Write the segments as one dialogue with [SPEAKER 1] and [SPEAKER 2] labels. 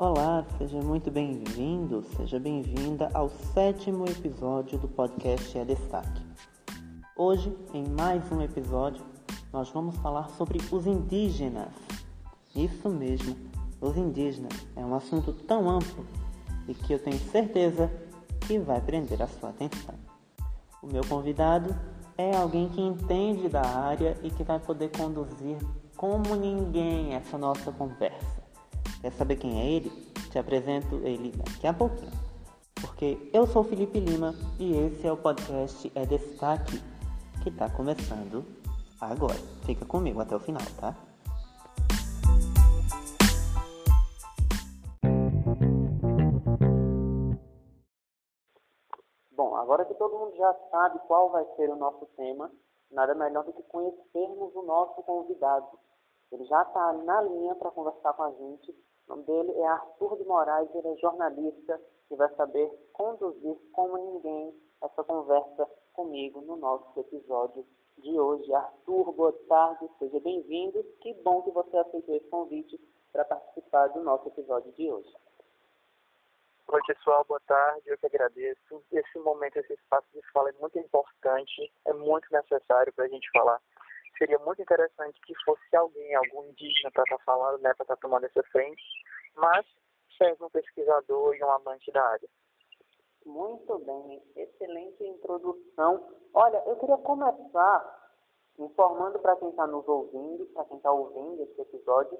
[SPEAKER 1] Olá, seja muito bem-vindo, seja bem-vinda ao sétimo episódio do podcast É Destaque. Hoje, em mais um episódio, nós vamos falar sobre os indígenas. Isso mesmo, os indígenas é um assunto tão amplo e que eu tenho certeza que vai prender a sua atenção. O meu convidado é alguém que entende da área e que vai poder conduzir como ninguém essa nossa conversa. Quer saber quem é ele? Te apresento ele daqui a pouquinho. Porque eu sou Felipe Lima e esse é o podcast É Destaque, que está começando agora. Fica comigo até o final, tá? Bom, agora que todo mundo já sabe qual vai ser o nosso tema, nada melhor do que conhecermos o nosso convidado. Ele já está na linha para conversar com a gente o nome dele é Arthur de Moraes, ele é jornalista e vai saber conduzir como ninguém essa conversa comigo no nosso episódio de hoje. Arthur, boa tarde, seja bem-vindo. Que bom que você aceitou esse convite para participar do nosso episódio de hoje.
[SPEAKER 2] Oi, pessoal, boa tarde. Eu que agradeço. Esse momento, esse espaço de fala é muito importante, é muito necessário para a gente falar seria muito interessante que fosse alguém, algum indígena para estar tá falando, né, para estar tá tomando essa frente, mas serve um pesquisador e um amante da área.
[SPEAKER 1] Muito bem, excelente introdução. Olha, eu queria começar informando para quem está nos ouvindo, para quem está ouvindo esse episódio,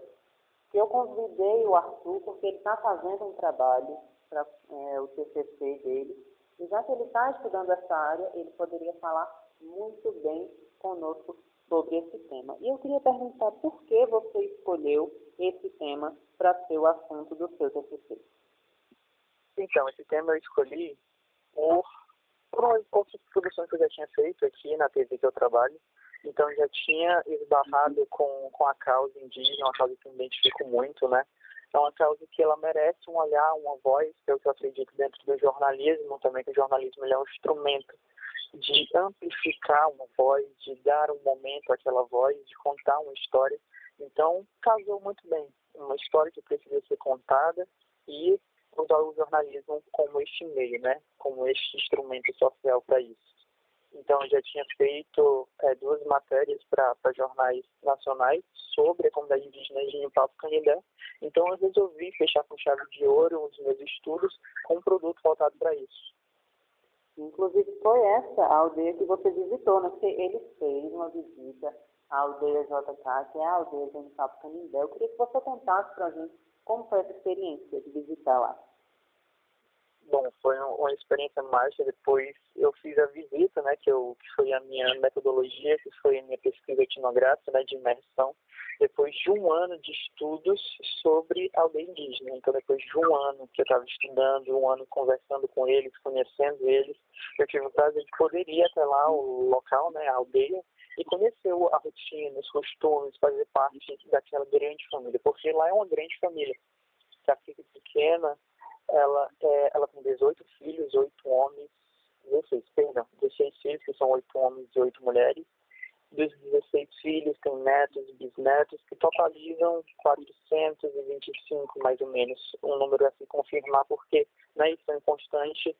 [SPEAKER 1] que eu convidei o Arthur porque ele está fazendo um trabalho para é, o TCC dele, e já que ele está estudando essa área, ele poderia falar muito bem conosco sobre esse tema. E eu queria perguntar por que você escolheu esse tema para ser o assunto do seu TCC.
[SPEAKER 2] Então, esse tema eu escolhi por, por outras produções que eu já tinha feito aqui na TV que eu trabalho. Então, já tinha esbarrado com, com a causa indígena, uma causa que eu me identifico muito, né? É uma causa que ela merece um olhar, uma voz, que é que eu acredito dentro do jornalismo também, que o jornalismo é um instrumento de amplificar uma voz, de dar um momento àquela voz, de contar uma história. Então, casou muito bem. Uma história que precisa ser contada e usar o jornalismo como este meio, né? Como este instrumento social para isso. Então, eu já tinha feito é, duas matérias para jornais nacionais sobre a comunidade indígena de Papo Canindé. Então, eu resolvi fechar com chave de ouro os meus estudos com um produto voltado para isso.
[SPEAKER 1] Inclusive foi essa a aldeia que você visitou, né? Porque ele fez uma visita à aldeia JK, que é a aldeia de Unicapo Canindé. Eu queria que você contasse para a gente como foi essa experiência de visitar lá.
[SPEAKER 2] Bom, foi uma experiência mágica. Depois eu fiz a visita, né, que, eu, que foi a minha metodologia, que foi a minha pesquisa etnográfica, né, de imersão depois de um ano de estudos sobre aldeia indígena. Então, depois de um ano que eu estava estudando, um ano conversando com eles, conhecendo eles, eu tive o prazer de poder ir até lá, o local, né, a aldeia, e conhecer a rotina, os costumes, fazer parte daquela grande família, porque lá é uma grande família. Filha pequena, ela, é, ela tem 18 filhos, 8 homens, 16, perdão, 16 filhos, que são 8 homens e 8 mulheres, dos 16 filhos, tem netos e bisnetos, que totalizam 425, mais ou menos, um número a se confirmar, porque na edição constante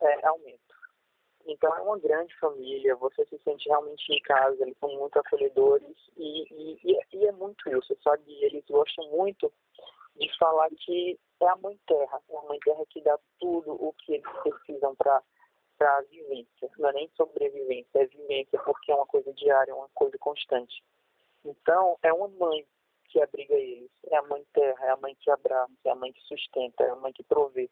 [SPEAKER 2] é, aumenta. Então é uma grande família, você se sente realmente em casa, eles são muito acolhedores e, e, e é muito isso, sabe? Eles gostam muito de falar que é a mãe terra, é a mãe terra que dá tudo o que eles precisam para para a vivência. Não é nem sobrevivência, é vivência, porque é uma coisa diária, é uma coisa constante. Então, é uma mãe que abriga eles, é a mãe terra, é a mãe que abraça, é a mãe que sustenta, é a mãe que provê.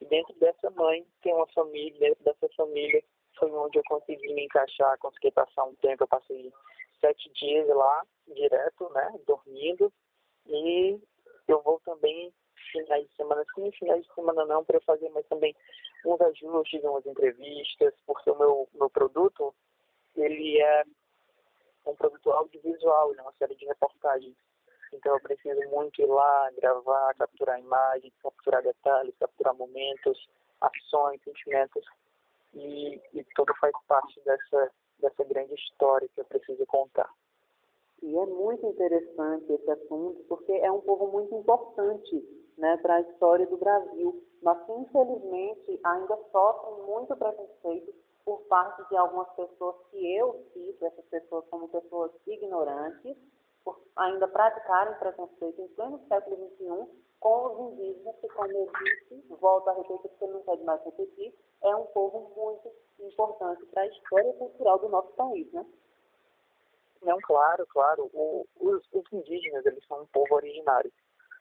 [SPEAKER 2] E dentro dessa mãe tem uma família, dentro dessa família foi onde eu consegui me encaixar, consegui passar um tempo, eu passei sete dias lá, direto, né, dormindo, e eu vou também finais de semana, sim, finais de semana não, para fazer, mas também uns ajustes, umas entrevistas, porque o meu, meu produto, ele é um produto audiovisual, é uma série de reportagens. Então eu preciso muito ir lá, gravar, capturar imagens, capturar detalhes, capturar momentos, ações, sentimentos. E, e tudo faz parte dessa, dessa grande história que eu preciso contar.
[SPEAKER 1] E é muito interessante esse assunto, porque é um povo muito importante
[SPEAKER 3] né, para a história do Brasil, mas que infelizmente ainda sofrem muito preconceito por parte de algumas pessoas que eu cito, essas pessoas como pessoas ignorantes, ainda praticarem preconceito em pleno século XXI com os indígenas, que, como eu disse, volto a repetir, porque não quero mais repetir, é um povo muito importante para a história cultural do nosso país, né?
[SPEAKER 2] Não, claro, claro. O, os, os indígenas, eles são um povo originário.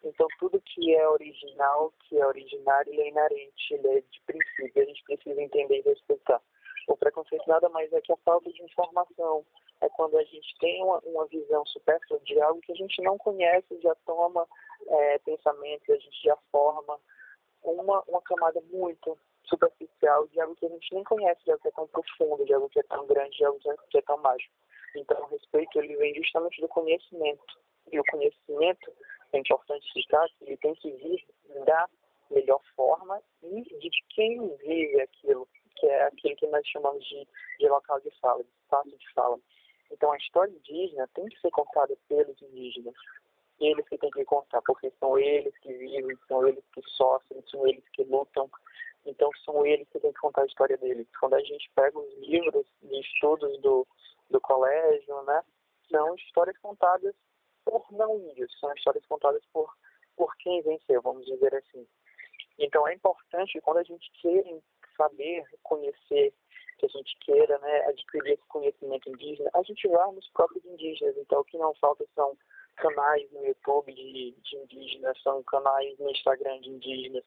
[SPEAKER 2] Então, tudo que é original, que é originário, ele é inerente, ele é de princípio, a gente precisa entender e respeitar. O preconceito nada mais é que a falta de informação, é quando a gente tem uma, uma visão supérflua de algo que a gente não conhece, já toma é, pensamento, a gente já forma uma, uma camada muito superficial de algo que a gente nem conhece, de algo que é tão profundo, de algo que é tão grande, de algo que é tão mágico. Então, o respeito ele vem justamente do conhecimento. E o conhecimento, é importante citar, ele tem que vir da melhor forma e de quem vive aquilo, que é aquele que nós chamamos de, de local de fala, de espaço de fala. Então, a história indígena tem que ser contada pelos indígenas. Eles que têm que contar, porque são eles que vivem, são eles que sofrem, são eles que lutam. Então, são eles que têm que contar a história deles. Quando a gente pega os livros de estudos do, do colégio, né, são histórias contadas por não índios, são histórias contadas por, por quem venceu, vamos dizer assim. Então é importante quando a gente queira saber, conhecer, que a gente queira né, adquirir esse conhecimento indígena, a gente vai nos próprios indígenas. Então o que não falta são canais no YouTube de, de indígenas, são canais no Instagram de indígenas.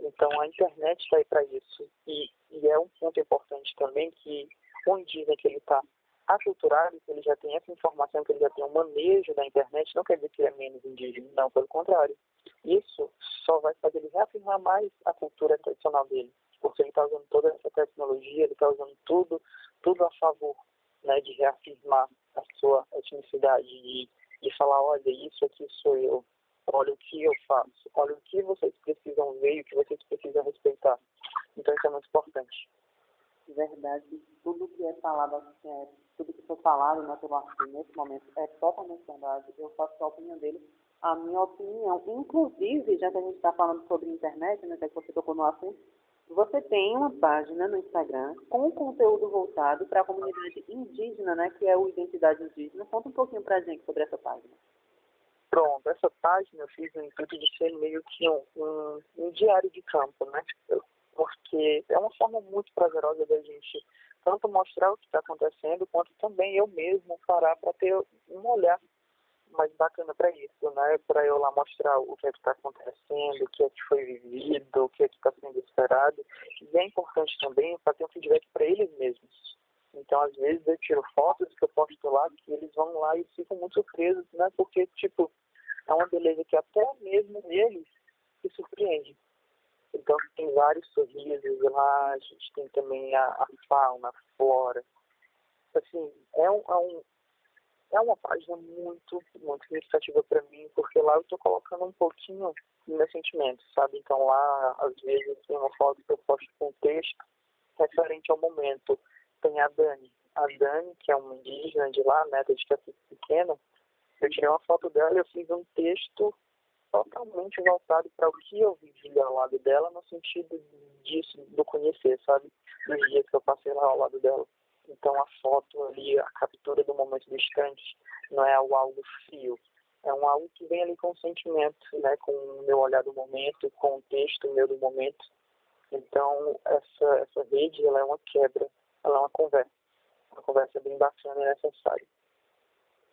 [SPEAKER 2] Então a internet está aí para isso. E, e é um ponto importante também que o indígena que ele está aculturado, que ele já tem essa informação, que ele já tem um manejo da internet, não quer dizer que ele é menos indígena, não, pelo contrário. Isso só vai fazer ele reafirmar mais a cultura tradicional dele, porque ele está usando toda essa tecnologia, ele está usando tudo, tudo a favor né, de reafirmar a sua etnicidade, de, de falar, olha, isso aqui sou eu, olha o que eu faço, olha o que vocês precisam ver e o que vocês precisam respeitar. Então isso é muito importante.
[SPEAKER 3] Verdade, tudo que é falado, é, tudo que foi falado né, pelo Arthur nesse momento é totalmente verdade. Eu faço a opinião dele, a minha opinião. Inclusive, já que a gente está falando sobre internet, né, que você tocou no assunto, você tem uma página no Instagram com conteúdo voltado para a comunidade indígena, né, que é o Identidade Indígena. Conta um pouquinho para a gente sobre essa página.
[SPEAKER 2] Pronto, essa página eu fiz no intuito de ser meio que um, um, um diário de campo, né? Porque é uma forma muito prazerosa da gente tanto mostrar o que está acontecendo, quanto também eu mesmo parar para ter um olhar mais bacana para isso, né? Para eu lá mostrar o que é que está acontecendo, o que é que foi vivido, o que é que está sendo esperado. E é importante também para ter um feedback para eles mesmos. Então, às vezes, eu tiro fotos que eu posto lá, que eles vão lá e ficam muito surpresos, né? Porque, tipo, é uma beleza que até mesmo eles se surpreendem. Então tem vários sorrisos lá, a gente tem também a, a fauna, a flora. Assim, é, um, é, um, é uma página muito, muito significativa para mim, porque lá eu estou colocando um pouquinho dos meus sentimentos, sabe? Então lá, às vezes, tem uma foto que eu posto com texto referente ao momento. Tem a Dani. A Dani, que é uma indígena de lá, neta de Capiz Pequena, eu tirei uma foto dela e eu fiz um texto totalmente voltado para o que eu vivi ao lado dela, no sentido disso, do conhecer, sabe? Dos dias que eu passei lá ao lado dela. Então a foto ali, a captura do momento distante, não é algo frio, é um algo que vem ali com sentimento, né? Com o meu olhar do momento, com o texto meu do momento. Então essa, essa rede, ela é uma quebra, ela é uma conversa. Uma conversa bem bacana e necessária.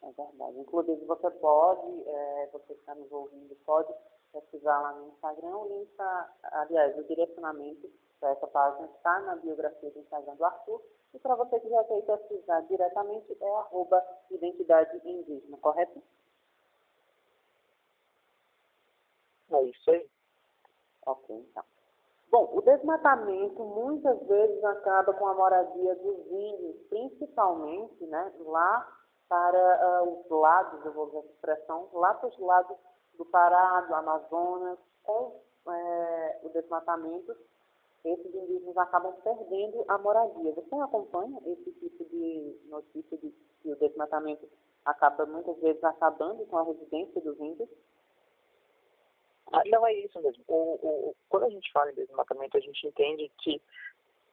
[SPEAKER 3] É verdade. Inclusive, você pode, é, você está nos ouvindo, pode pesquisar lá no Instagram. O link está, aliás, o direcionamento para essa página está na biografia do Instagram do Arthur. E para você que já quer pesquisar diretamente, é arroba identidade indígena, correto?
[SPEAKER 2] É isso aí.
[SPEAKER 3] Ok, então. Bom, o desmatamento muitas vezes acaba com a moradia dos índios, principalmente né, lá para uh, os lados, eu vou usar a expressão, lá para os lados do Pará, do Amazonas, com é, o desmatamento, esses indígenas acabam perdendo a moradia. Você acompanha esse tipo de notícia de que o desmatamento acaba muitas vezes acabando com a residência dos índios?
[SPEAKER 2] Ah, não é isso mesmo. O, o, quando a gente fala em desmatamento, a gente entende que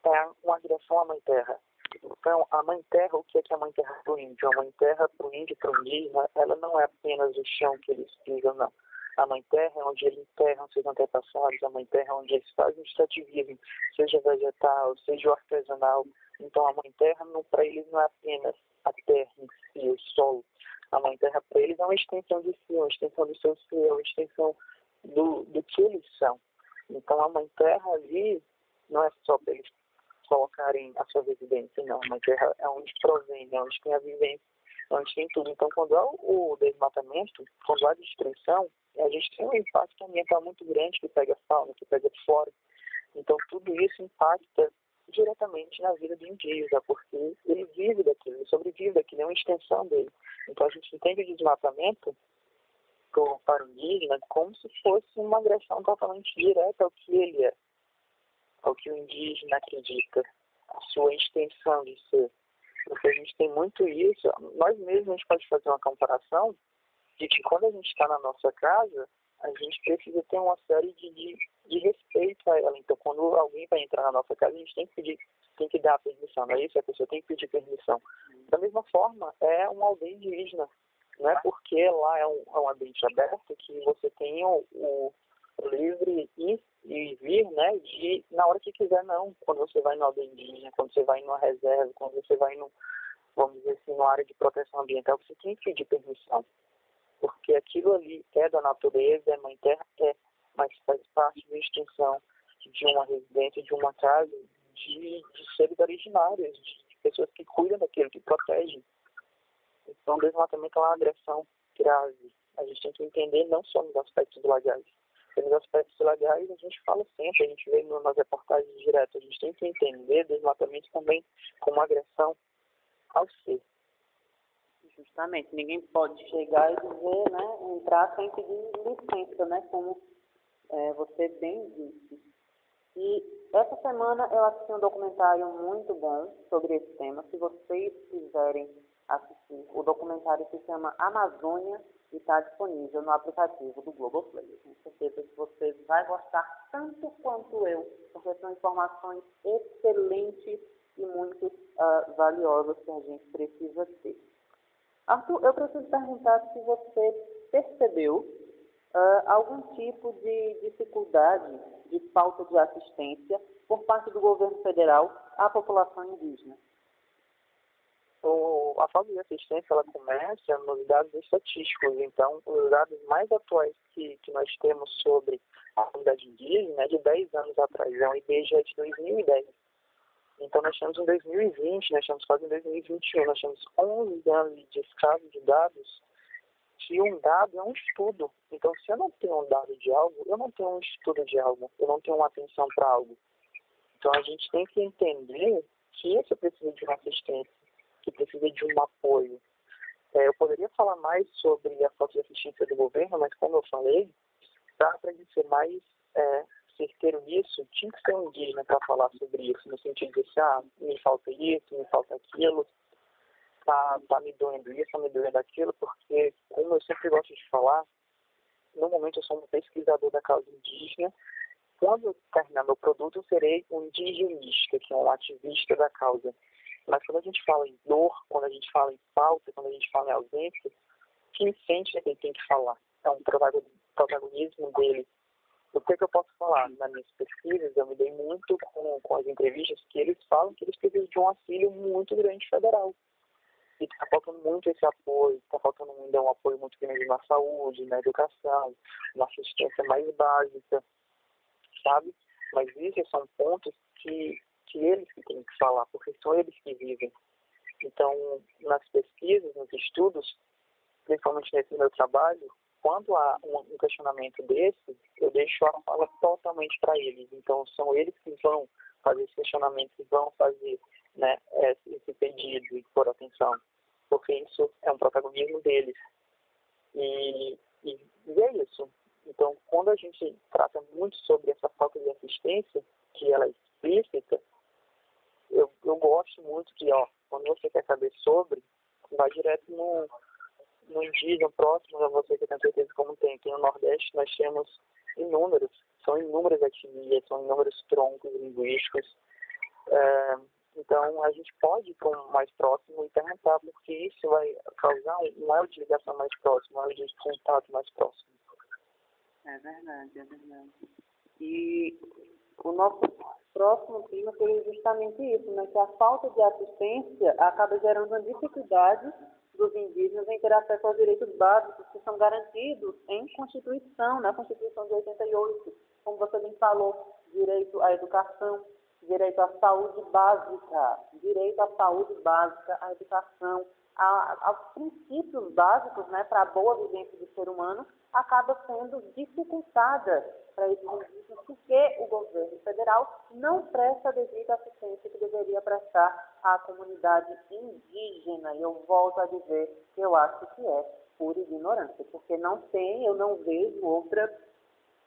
[SPEAKER 2] é uma agressão à mãe terra. Então, a mãe terra, o que é que é a mãe terra para o índio? A mãe terra para o índio, para o indígena, ela não é apenas o chão que eles pisam, não. A mãe terra é onde eles enterram seus antepassados, a mãe terra é onde eles fazem o extrativismo, seja vegetal, seja artesanal. Então, a mãe terra, para eles, não é apenas a terra em si, o solo. A mãe terra, para eles, é uma extensão de si, uma extensão do seu ser, uma extensão do, do que eles são. Então, a mãe terra ali não é só para eles colocarem a sua residência, não. A mãe terra é onde provém, é onde tem a vivência, é onde tem tudo. Então, quando há o desmatamento, quando há destruição, a gente tem um impacto ambiental muito grande que pega fauna, que pega fora. Então, tudo isso impacta diretamente na vida do indígena, porque ele vive daquilo, ele sobrevive daquilo, é uma extensão dele. Então, a gente entende o desmatamento para o indígena como se fosse uma agressão totalmente direta ao que ele é, ao que o indígena acredita, a sua extensão de ser. Porque a gente tem muito isso, nós mesmos a gente pode fazer uma comparação de que quando a gente está na nossa casa, a gente precisa ter uma série de, de, de, respeito a ela. Então, quando alguém vai entrar na nossa casa, a gente tem que pedir, tem que dar permissão, não é isso? A pessoa tem que pedir permissão. Da mesma forma, é uma aldeia indígena. Não é porque lá é um, é um ambiente aberto que você tem o, o livre ir e vir, né, de na hora que quiser, não. Quando você vai no aldeia indígena, quando você vai numa reserva, quando você vai no, vamos dizer assim, numa área de proteção ambiental, você tem que pedir permissão porque aquilo ali é da natureza, é mãe terra, é, mas faz parte da extinção de uma residência, de uma casa, de, de seres originários, de pessoas que cuidam daquilo, que protegem. Então, desmatamento é uma agressão grave. A gente tem que entender não só nos aspectos legais. Nos aspectos legais, a gente fala sempre, a gente vê nas reportagens diretas, a gente tem que entender desmatamento também como agressão ao ser
[SPEAKER 3] Justamente, ninguém pode chegar e dizer, né, entrar sem pedir licença, né, como é, você bem disse. E essa semana eu assisti um documentário muito bom sobre esse tema. Se vocês quiserem assistir, o documentário se chama Amazônia e está disponível no aplicativo do Globoplay. Tenho certeza que vocês vão gostar tanto quanto eu, porque são informações excelentes e muito uh, valiosas que a gente precisa ter. Arthur, eu preciso perguntar se você percebeu uh, algum tipo de dificuldade de falta de assistência por parte do governo federal à população indígena.
[SPEAKER 2] O, a falta de assistência ela começa nos dados estatísticos. Então, os dados mais atuais que, que nós temos sobre a comunidade indígena é de 10 anos atrás, é um IBGE de 2010. Então, nós temos em 2020, nós temos quase em 2021, nós temos 11 anos de descaso de dados, que um dado é um estudo. Então, se eu não tenho um dado de algo, eu não tenho um estudo de algo, eu não tenho uma atenção para algo. Então, a gente tem que entender que isso precisa de uma assistência, que precisa de um apoio. É, eu poderia falar mais sobre a falta de assistência do governo, mas como eu falei, para ser mais é, certeiro nisso, tinha que ser um indígena para falar sobre isso, no sentido de assim, ah, me falta isso, me falta aquilo, tá, tá me doendo isso, tá me doendo aquilo, porque, como eu sempre gosto de falar, no momento eu sou um pesquisador da causa indígena, quando terminar meu produto, eu serei um indigenista, que é um ativista da causa. Mas quando a gente fala em dor, quando a gente fala em falta, quando a gente fala em ausência, quem sente é quem tem que falar. É um protagonismo dele o que, é que eu posso falar? Nas minhas pesquisas, eu me dei muito com, com as entrevistas que eles falam que eles precisam de um auxílio muito grande federal. E está faltando muito esse apoio, está faltando ainda um apoio muito grande na saúde, na educação, na assistência mais básica, sabe? Mas esses são pontos que, que eles que têm que falar, porque são eles que vivem. Então, nas pesquisas, nos estudos, principalmente nesse meu trabalho, quando há um questionamento desse, eu deixo a fala totalmente para eles. Então, são eles que vão fazer esse questionamento, que vão fazer né, esse pedido e por atenção, porque isso é um protagonismo deles. E, e, e é isso. Então, quando a gente trata muito sobre essa falta de assistência, que ela é explícita, eu, eu gosto muito que, ó, quando você quer saber sobre, vai direto no, no indígena próximo a você, que tenho certeza como tem aqui no Nordeste, nós temos inúmeros, são inúmeras etnias, são inúmeros troncos linguísticos. É, então, a gente pode ir mais próximo e perguntar, porque isso vai causar um elo de ligação mais próximo, um elo de contato mais próximo.
[SPEAKER 3] É verdade, é verdade. E o nosso próximo tema seria justamente isso, né? que a falta de assistência acaba gerando uma dificuldade dos indígenas em ter acesso aos direitos básicos que são garantidos em Constituição, na Constituição de 88, como você bem falou, direito à educação, direito à saúde básica, direito à saúde básica, à educação, aos princípios básicos né, para a boa vivência do ser humano, acaba sendo dificultada para esses indígenas porque o governo federal não presta a devida assistência que deveria prestar à comunidade indígena. E eu volto a dizer que eu acho que é por ignorância, porque não tem, eu não vejo outra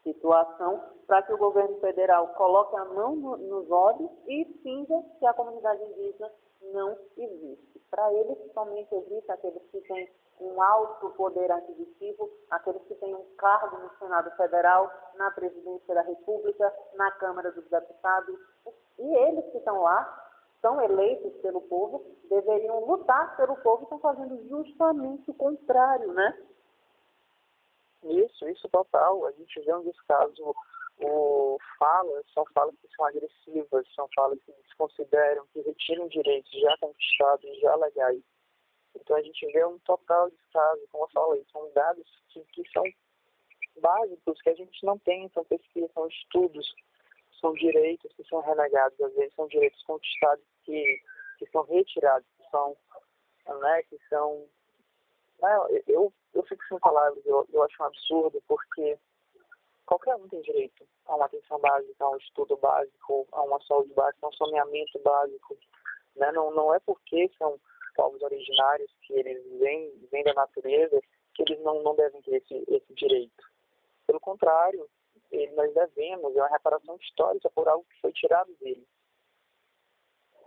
[SPEAKER 3] situação para que o governo federal coloque a mão no, nos olhos e finja que a comunidade indígena não existe. Para eles, somente existe aqueles que têm um alto poder aquisitivo, aqueles que têm um cargo no Senado Federal, na Presidência da República, na Câmara dos Deputados. E eles que estão lá, são eleitos pelo povo, deveriam lutar pelo povo e estão fazendo justamente o contrário, né?
[SPEAKER 2] Isso, isso total. A gente vê um descaso o falas são falas que são agressivas, são falas que desconsideram, que retiram direitos já conquistados, já legais. Então a gente vê um total descaso, como eu falei, são dados que, que são básicos, que a gente não tem, são pesquisas, são estudos, são direitos que são renegados, às vezes são direitos conquistados que, que são retirados, que são, né, que são... Não, né, eu, eu fico sem palavras, eu, eu acho um absurdo, porque qualquer um tem direito a uma atenção básica, a um estudo básico, a uma saúde básica, a um saneamento básico. Né? Não, não é porque são povos originários que eles vêm, vêm da natureza que eles não, não devem ter esse, esse direito. Pelo contrário, ele, nós devemos, é uma reparação histórica por algo que foi tirado dele.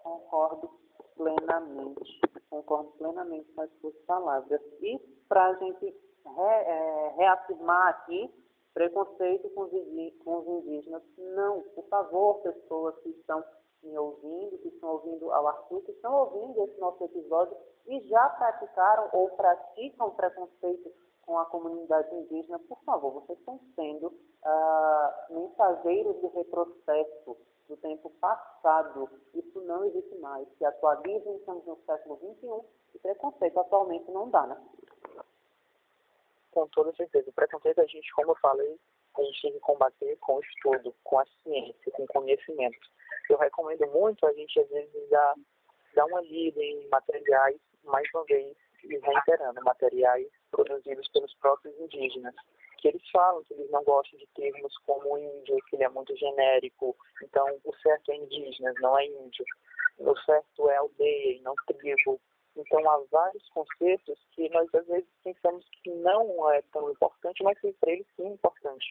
[SPEAKER 3] Concordo plenamente, concordo plenamente com as suas palavras. E para a gente re, é, reafirmar aqui, preconceito com os, indígenas. Não, por favor, pessoas que estão me ouvindo, que estão ouvindo ao Arthur, que estão ouvindo esse nosso episódio e já praticaram ou praticam preconceito com a comunidade indígena, por favor, vocês estão sendo ah, mensageiros do retrocesso do tempo passado. Isso não existe mais. Se atualizem, estamos no século XXI e preconceito atualmente não dá, né?
[SPEAKER 2] Com toda certeza. O preconceito a gente, como eu falei, a gente tem que combater com estudo, com a ciência, com conhecimento. Eu recomendo muito a gente, às vezes, dar, dar uma lida em materiais, mais uma vez, e reiterando, materiais produzidos pelos próprios indígenas, que eles falam que eles não gostam de termos como índio, que ele é muito genérico, então o certo é indígenas, não é índio. O certo é aldeia e não tribo. Então, há vários conceitos que nós, às vezes, pensamos que não é tão importante, mas que para eles sim é importante.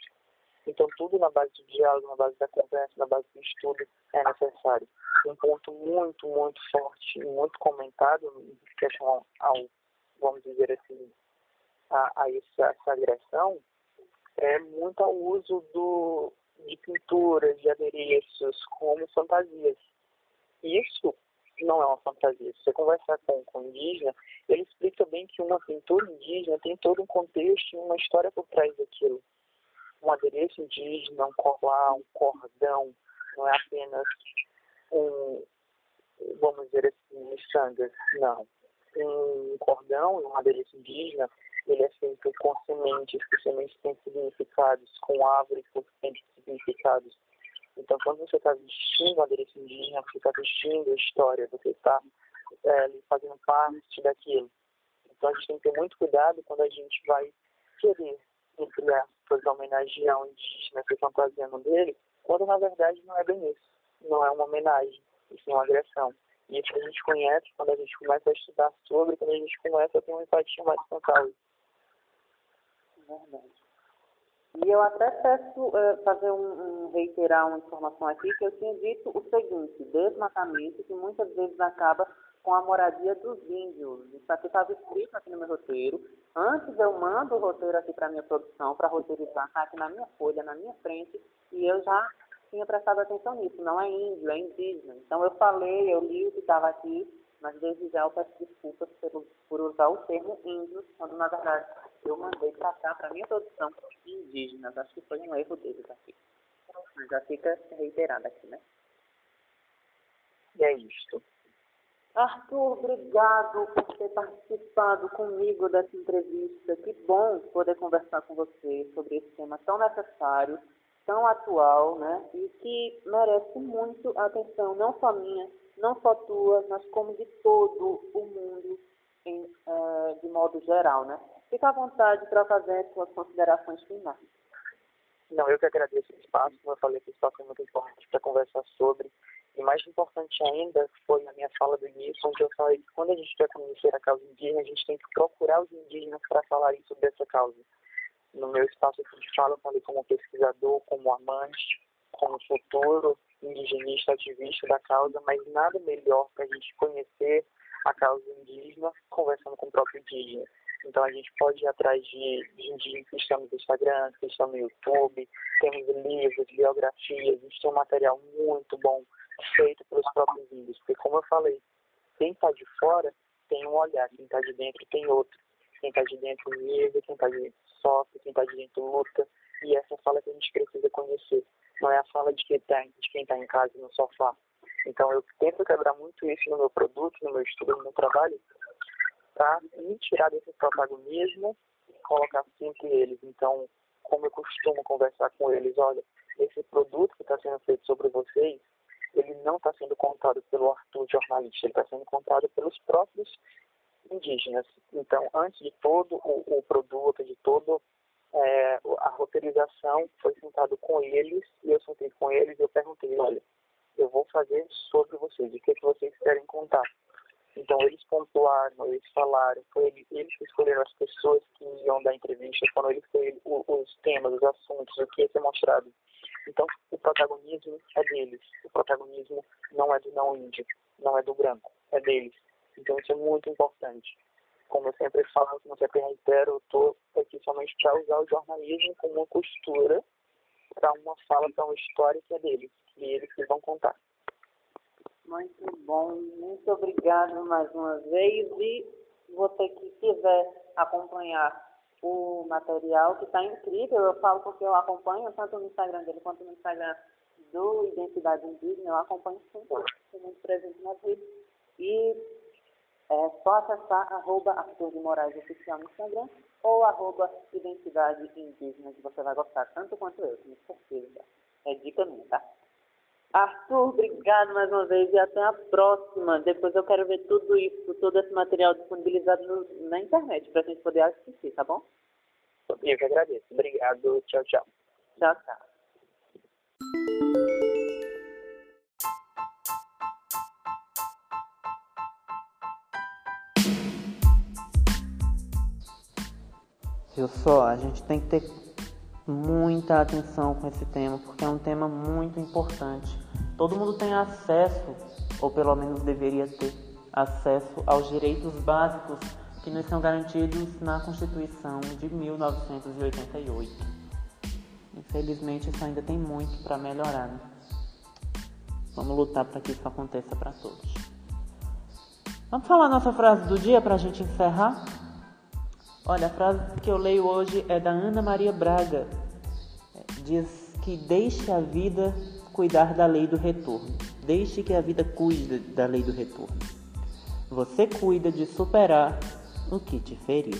[SPEAKER 2] Então, tudo na base do diálogo, na base da conversa, na base do estudo é necessário. Um ponto muito, muito forte e muito comentado em questão ao, vamos dizer assim, a, a essa, essa agressão é muito ao uso do, de pinturas, de adereços como fantasias. Isso não é uma fantasia. Se você conversar com, com um indígena, ele explica bem que uma pintura indígena tem todo um contexto e uma história por trás daquilo. Um adereço indígena, um colar, um cordão, não é apenas um, vamos dizer assim, miçangas, não. Um cordão, um adereço indígena, ele é feito com sementes, que sementes têm significados, com árvores que têm significados então, quando você está vestindo adereço indígena, você está vestindo a história, você está é, fazendo parte daquilo. Então, a gente tem que ter muito cuidado quando a gente vai querer, entre aspas, homenagear um indígena, se fantasiando dele, quando na verdade não é bem isso. Não é uma homenagem, isso é uma agressão. E isso a gente conhece quando a gente começa a estudar sobre, quando a gente começa a ter uma empatia mais com a causa.
[SPEAKER 3] Verdade. E eu até peço uh, fazer um, um, reiterar uma informação aqui, que eu tinha dito o seguinte, desmatamento, que muitas vezes acaba com a moradia dos índios. Isso aqui estava escrito aqui no meu roteiro. Antes eu mando o roteiro aqui para minha produção, para roteirizar, tá aqui na minha folha, na minha frente, e eu já tinha prestado atenção nisso. Não é índio, é indígena. Então eu falei, eu li o que estava aqui, mas desde já eu peço desculpas por, por usar o termo índios, quando na verdade eu mandei para cá, para minha produção, indígenas. Acho que foi um erro deles aqui. Mas já fica reiterado aqui, né?
[SPEAKER 2] E é isto.
[SPEAKER 3] Arthur, obrigado por ter participado comigo dessa entrevista. Que bom poder conversar com você sobre esse tema tão necessário, tão atual, né? E que merece muito atenção, não só minha, não só tua, mas como de todo o mundo em, uh, de modo geral, né? Fica à vontade para fazer as suas considerações finais.
[SPEAKER 2] Não, eu que agradeço o espaço, como eu falei que o espaço é muito importante para conversar sobre. E mais importante ainda foi a minha fala do início, onde eu falei que quando a gente quer conhecer a causa indígena, a gente tem que procurar os indígenas para falarem sobre essa causa. No meu espaço de fala, eu falei como pesquisador, como amante, como futuro indigenista, ativista da causa, mas nada melhor para a gente conhecer a causa indígena conversando com o próprio indígena. Então a gente pode ir atrás de, indígenas que estão no Instagram, que estão no YouTube, temos livros, biografias, a gente tem um material muito bom feito pelos próprios índios. Porque, como eu falei, quem está de fora tem um olhar, quem está de dentro tem outro. Quem está de dentro vive, quem está de dentro sofre, quem está de dentro luta. E essa é fala que a gente precisa conhecer. Não é a fala de quem está tá em casa no sofá. Então, eu tento quebrar muito isso no meu produto, no meu estudo, no meu trabalho, para me tirar desse protagonismo e colocar sempre eles. Então, como eu costumo conversar com eles, olha, esse produto que está sendo feito sobre vocês, ele não está sendo contado pelo Arthur jornalista, ele está sendo contado pelos próprios indígenas. Então, antes de todo o, o produto, de todo é, a roteirização, foi sentado com eles, e eu sentei com eles e eu perguntei, olha, eu vou fazer sobre vocês, o que, é que vocês querem contar. Então, eles pontuaram, eles falaram, foi eles que escolheram as pessoas que iam dar entrevista, foram eles que os temas, os assuntos, o que ia ser mostrado. Então, o protagonismo é deles. O protagonismo não é do não índio, não é do branco, é deles. Então, isso é muito importante. Como eu sempre falo, como eu sempre reitero, eu estou aqui somente para usar o jornalismo como uma costura para uma fala, para uma história que é deles, e eles que vão contar.
[SPEAKER 3] Muito bom, muito obrigado mais uma vez. E você que quiser acompanhar o material, que está incrível. Eu falo porque eu acompanho tanto no Instagram dele quanto no Instagram do Identidade Indígena. Eu acompanho sempre, sou muito presente nas redes. E é só acessar arroba Arthur de Moraes Oficial no Instagram ou arroba Identidade Indígena, que você vai gostar tanto quanto eu, com certeza. É dica minha, tá? Arthur, obrigado mais uma vez e até a próxima. Depois eu quero ver tudo isso, todo esse material disponibilizado no, na internet para a gente poder assistir, tá bom?
[SPEAKER 2] Eu que agradeço. Obrigado. Tchau, tchau.
[SPEAKER 3] Tchau, tchau.
[SPEAKER 1] Viu só, a gente tem que ter muita atenção com esse tema, porque é um tema muito importante. Todo mundo tem acesso, ou pelo menos deveria ter acesso aos direitos básicos que nos são garantidos na Constituição de 1988. Infelizmente, isso ainda tem muito para melhorar. Né? Vamos lutar para que isso aconteça para todos. Vamos falar a nossa frase do dia para a gente encerrar? Olha, a frase que eu leio hoje é da Ana Maria Braga. Diz que deixe a vida cuidar da lei do retorno. Deixe que a vida cuide da lei do retorno. Você cuida de superar o que te feriu.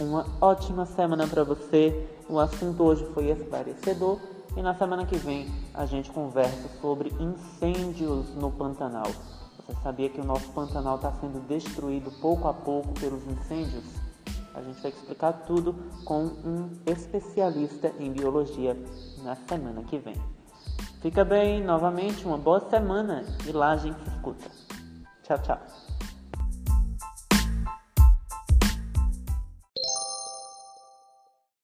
[SPEAKER 1] Uma ótima semana para você. O assunto hoje foi esclarecedor e na semana que vem a gente conversa sobre incêndios no Pantanal. Você sabia que o nosso Pantanal está sendo destruído pouco a pouco pelos incêndios? A gente vai explicar tudo com um especialista em biologia na semana que vem. Fica bem, novamente, uma boa semana e lá a gente se escuta. Tchau, tchau.